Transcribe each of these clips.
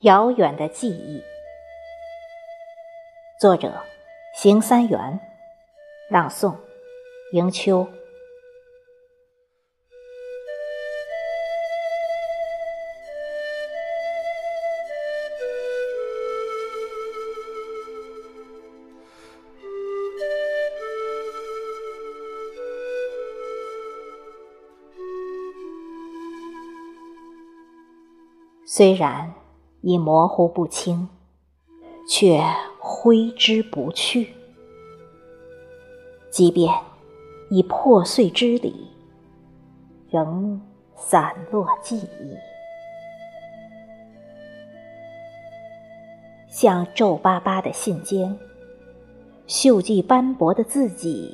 遥远的记忆，作者：邢三元，朗诵：迎秋。虽然已模糊不清，却挥之不去。即便已破碎之理，仍散落记忆，像皱巴巴的信笺，锈迹斑驳的字迹，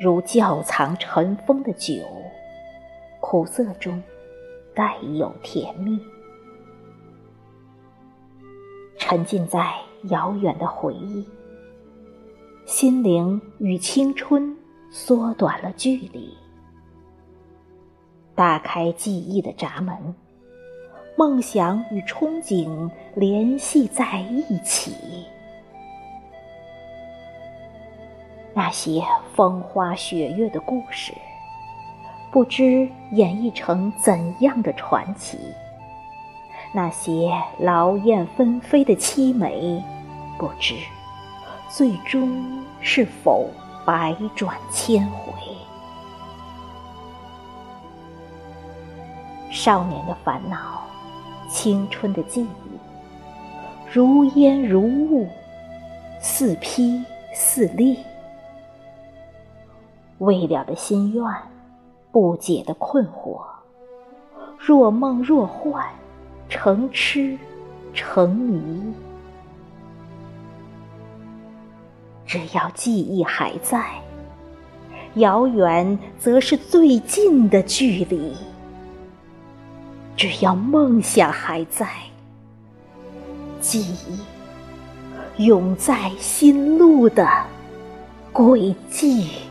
如窖藏尘封的酒，苦涩中带有甜蜜。沉浸在遥远的回忆，心灵与青春缩短了距离。打开记忆的闸门，梦想与憧憬联系在一起。那些风花雪月的故事，不知演绎成怎样的传奇。那些劳燕分飞的凄美，不知最终是否百转千回。少年的烦恼，青春的记忆，如烟如雾，似披似粒。未了的心愿，不解的困惑，若梦若幻。成痴，成迷。只要记忆还在，遥远则是最近的距离；只要梦想还在，记忆永在心路的轨迹。